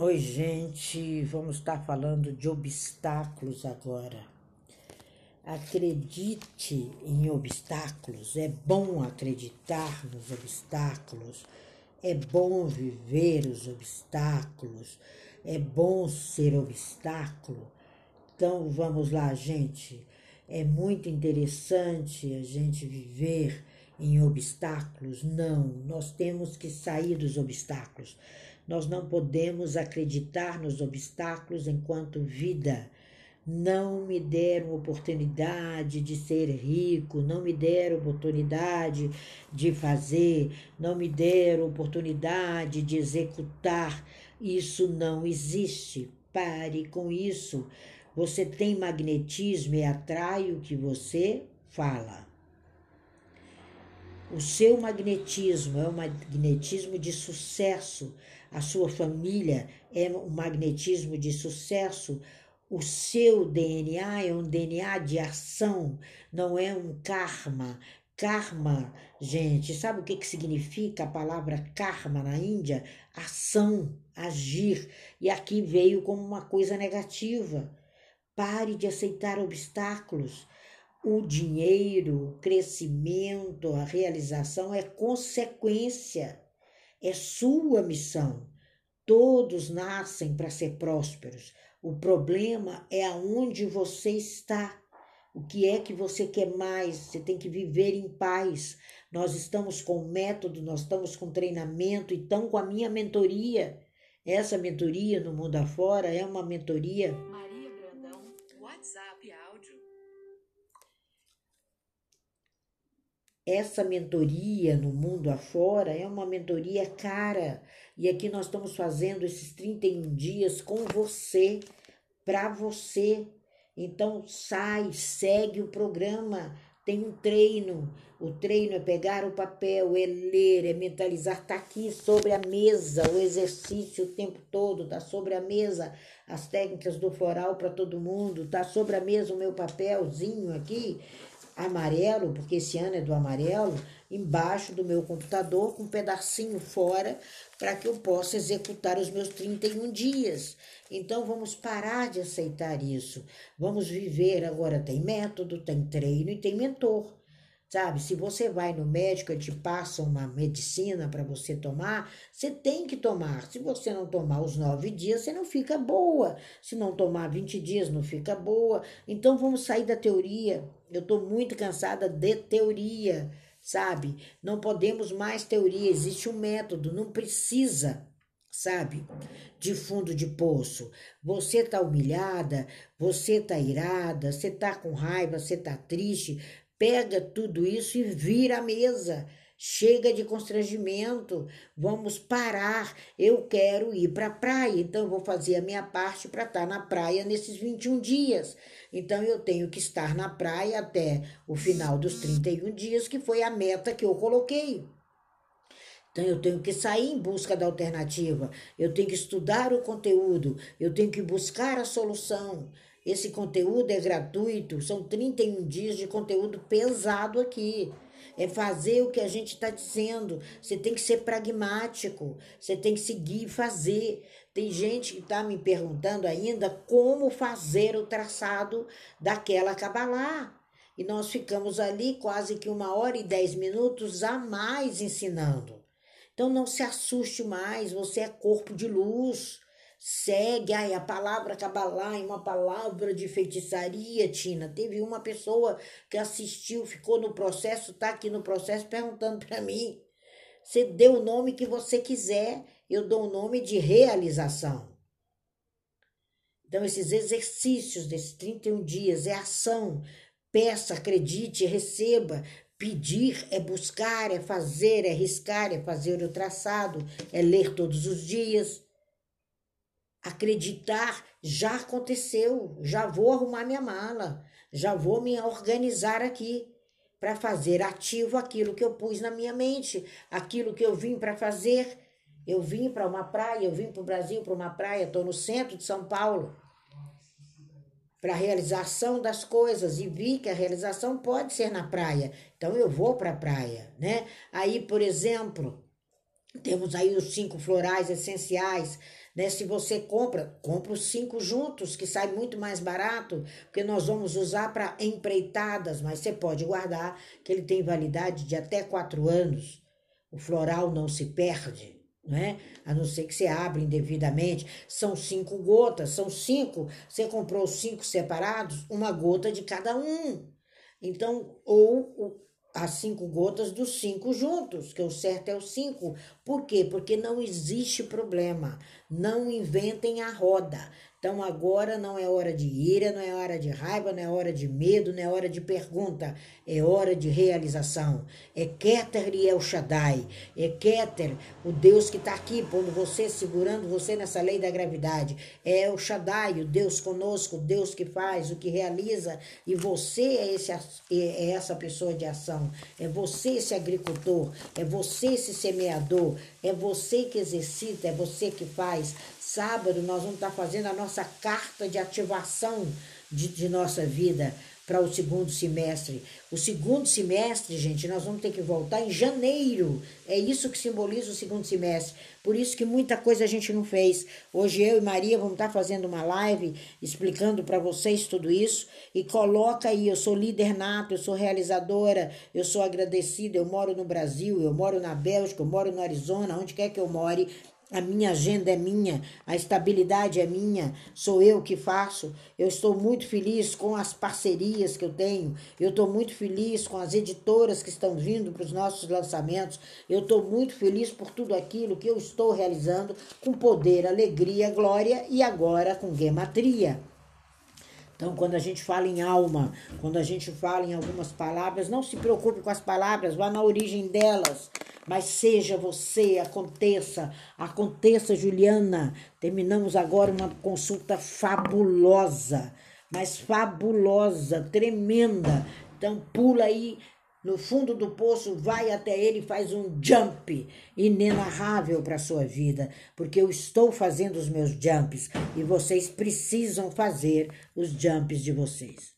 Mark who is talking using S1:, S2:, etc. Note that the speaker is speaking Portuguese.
S1: Oi, gente, vamos estar falando de obstáculos agora. Acredite em obstáculos, é bom acreditar nos obstáculos, é bom viver os obstáculos, é bom ser obstáculo. Então vamos lá, gente. É muito interessante a gente viver em obstáculos? Não, nós temos que sair dos obstáculos. Nós não podemos acreditar nos obstáculos enquanto vida. Não me deram oportunidade de ser rico, não me deram oportunidade de fazer, não me deram oportunidade de executar. Isso não existe. Pare com isso. Você tem magnetismo e atrai o que você fala. O seu magnetismo é um magnetismo de sucesso, a sua família é um magnetismo de sucesso, o seu DNA é um DNA de ação, não é um karma. Karma, gente, sabe o que, que significa a palavra karma na Índia? Ação, agir. E aqui veio como uma coisa negativa. Pare de aceitar obstáculos o dinheiro, o crescimento, a realização é consequência, é sua missão. Todos nascem para ser prósperos. O problema é aonde você está. O que é que você quer mais? Você tem que viver em paz. Nós estamos com método, nós estamos com treinamento, então com a minha mentoria. Essa mentoria no mundo afora é uma mentoria. Essa mentoria no mundo afora é uma mentoria cara. E aqui nós estamos fazendo esses 31 dias com você, para você. Então sai, segue o programa. Tem um treino. O treino é pegar o papel, é ler, é mentalizar. Está aqui sobre a mesa o exercício o tempo todo. Está sobre a mesa as técnicas do floral para todo mundo. Está sobre a mesa o meu papelzinho aqui amarelo, porque esse ano é do amarelo, embaixo do meu computador, com um pedacinho fora, para que eu possa executar os meus 31 dias. Então vamos parar de aceitar isso. Vamos viver agora tem método, tem treino e tem mentor. Sabe, se você vai no médico e te passa uma medicina para você tomar, você tem que tomar. Se você não tomar os nove dias, você não fica boa. Se não tomar 20 dias, não fica boa. Então vamos sair da teoria. Eu estou muito cansada de teoria, sabe? Não podemos mais teoria, existe um método, não precisa sabe? De fundo de poço. Você tá humilhada, você tá irada, você tá com raiva, você tá triste. Pega tudo isso e vira a mesa. Chega de constrangimento, vamos parar. Eu quero ir para a praia, então eu vou fazer a minha parte para estar tá na praia nesses 21 dias. Então eu tenho que estar na praia até o final dos 31 dias, que foi a meta que eu coloquei. Então eu tenho que sair em busca da alternativa, eu tenho que estudar o conteúdo, eu tenho que buscar a solução. Esse conteúdo é gratuito, são 31 dias de conteúdo pesado aqui. É fazer o que a gente está dizendo. Você tem que ser pragmático, você tem que seguir e fazer. Tem gente que está me perguntando ainda como fazer o traçado daquela cabalá. E nós ficamos ali quase que uma hora e dez minutos a mais ensinando. Então não se assuste mais, você é corpo de luz segue, ai, a palavra cabalá é uma palavra de feitiçaria, Tina. Teve uma pessoa que assistiu, ficou no processo, tá aqui no processo perguntando para mim. Você deu o nome que você quiser, eu dou o nome de realização. Então, esses exercícios desses 31 dias é ação. Peça, acredite, receba. Pedir é buscar, é fazer, é riscar, é fazer o traçado, é ler todos os dias acreditar já aconteceu, já vou arrumar minha mala, já vou me organizar aqui para fazer ativo aquilo que eu pus na minha mente, aquilo que eu vim para fazer. Eu vim para uma praia, eu vim para o Brasil para uma praia, estou no centro de São Paulo para a realização das coisas e vi que a realização pode ser na praia. Então eu vou para a praia, né? Aí, por exemplo, Temos aí os cinco florais essenciais, né? Se você compra, compra os cinco juntos, que sai muito mais barato, porque nós vamos usar para empreitadas, mas você pode guardar, que ele tem validade de até quatro anos. O floral não se perde. Né? A não ser que você abra indevidamente. São cinco gotas, são cinco. Você comprou cinco separados, uma gota de cada um. Então, ou as cinco gotas dos cinco juntos, que o certo é o cinco. Por quê? Porque não existe problema. Não inventem a roda. Então agora não é hora de ira, não é hora de raiva, não é hora de medo, não é hora de pergunta, é hora de realização. É Keter e El Shaddai. É Keter, o Deus que está aqui, pondo você, segurando você nessa lei da gravidade. É El Shaddai, o Deus conosco, o Deus que faz, o que realiza. E você é, esse, é essa pessoa de ação. É você esse agricultor, é você esse semeador, é você que exercita, é você que faz. Sábado nós vamos estar fazendo a nossa carta de ativação de, de nossa vida para o segundo semestre. O segundo semestre, gente, nós vamos ter que voltar em janeiro. É isso que simboliza o segundo semestre. Por isso que muita coisa a gente não fez. Hoje eu e Maria vamos estar fazendo uma live explicando para vocês tudo isso. E coloca aí, eu sou líder nato, eu sou realizadora, eu sou agradecida, eu moro no Brasil, eu moro na Bélgica, eu moro no Arizona, onde quer que eu more. A minha agenda é minha, a estabilidade é minha, sou eu que faço. Eu estou muito feliz com as parcerias que eu tenho, eu estou muito feliz com as editoras que estão vindo para os nossos lançamentos, eu estou muito feliz por tudo aquilo que eu estou realizando com poder, alegria, glória e agora com gematria. Então, quando a gente fala em alma, quando a gente fala em algumas palavras, não se preocupe com as palavras, vá na origem delas. Mas seja você, aconteça, aconteça, Juliana. Terminamos agora uma consulta fabulosa, mas fabulosa, tremenda. Então, pula aí no fundo do poço, vai até ele e faz um jump inenarrável para a sua vida, porque eu estou fazendo os meus jumps e vocês precisam fazer os jumps de vocês.